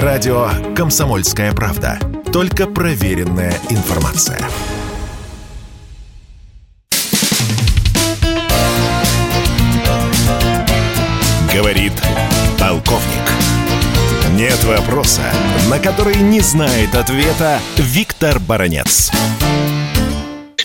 Радио «Комсомольская правда». Только проверенная информация. Говорит полковник. Нет вопроса, на который не знает ответа Виктор Баранец.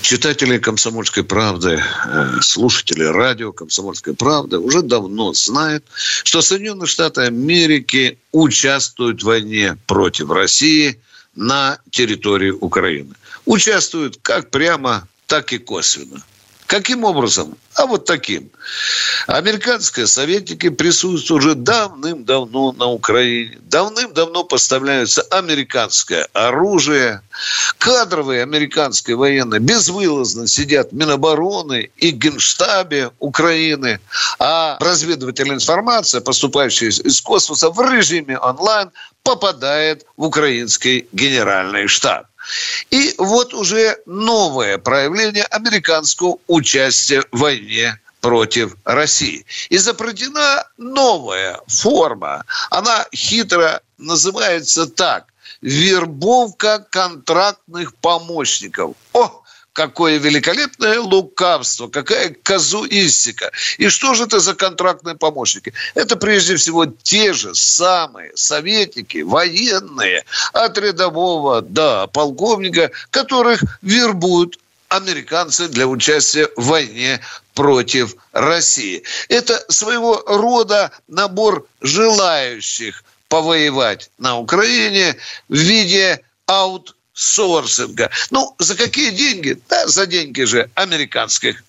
Читатели «Комсомольской правды», э, слушатели радио «Комсомольской правды» уже давно знают, что Соединенные Штаты Америки участвуют в войне против России на территории Украины. Участвуют как прямо, так и косвенно. Каким образом? А вот таким. Американские советники присутствуют уже давным-давно на Украине. Давным-давно поставляются американское оружие. Кадровые американские военные безвылазно сидят в Минобороны и Генштабе Украины. А разведывательная информация, поступающая из космоса в режиме онлайн, попадает в украинский генеральный штаб. И вот уже новое проявление американского участия в войне против России. Изобретена новая форма. Она хитро называется так. Вербовка контрактных помощников. О, какое великолепное лукавство, какая казуистика. И что же это за контрактные помощники? Это прежде всего те же самые советники, военные, от рядового до полковника, которых вербуют американцы для участия в войне против России. Это своего рода набор желающих повоевать на Украине в виде аут сорсинга. Ну, за какие деньги? Да, за деньги же американских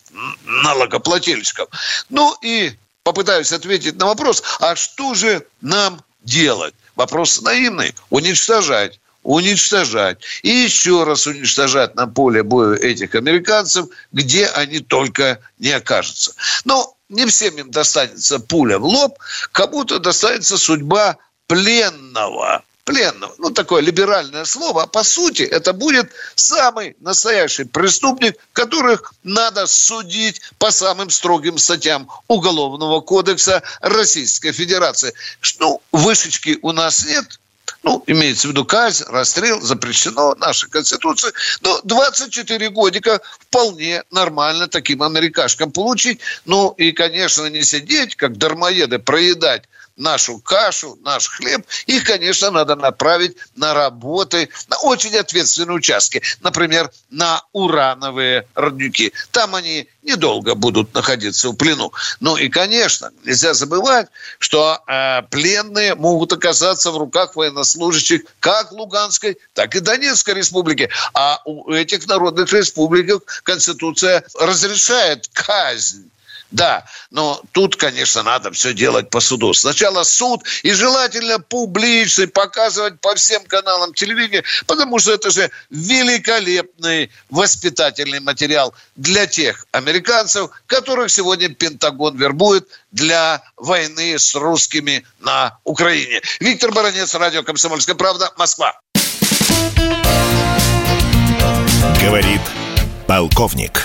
налогоплательщиков. Ну и попытаюсь ответить на вопрос, а что же нам делать? Вопрос наивный. Уничтожать уничтожать. И еще раз уничтожать на поле боя этих американцев, где они только не окажутся. Но не всем им достанется пуля в лоб, кому-то достанется судьба пленного пленного. Ну, такое либеральное слово. А по сути, это будет самый настоящий преступник, которых надо судить по самым строгим статьям Уголовного кодекса Российской Федерации. Ну, вышечки у нас нет, ну, имеется в виду казнь, расстрел, запрещено нашей Конституции. Но 24 годика вполне нормально таким америкашкам получить. Ну, и, конечно, не сидеть, как дармоеды, проедать нашу кашу, наш хлеб, их, конечно, надо направить на работы, на очень ответственные участки. Например, на урановые родники. Там они недолго будут находиться в плену. Ну и, конечно, нельзя забывать, что э, пленные могут оказаться в руках военнослужащих как Луганской, так и Донецкой республики. А у этих народных республик Конституция разрешает казнь да, но тут, конечно, надо все делать по суду. Сначала суд и желательно публичный, показывать по всем каналам телевидения, потому что это же великолепный воспитательный материал для тех американцев, которых сегодня Пентагон вербует для войны с русскими на Украине. Виктор Баранец, радио «Комсомольская правда», Москва. Говорит полковник.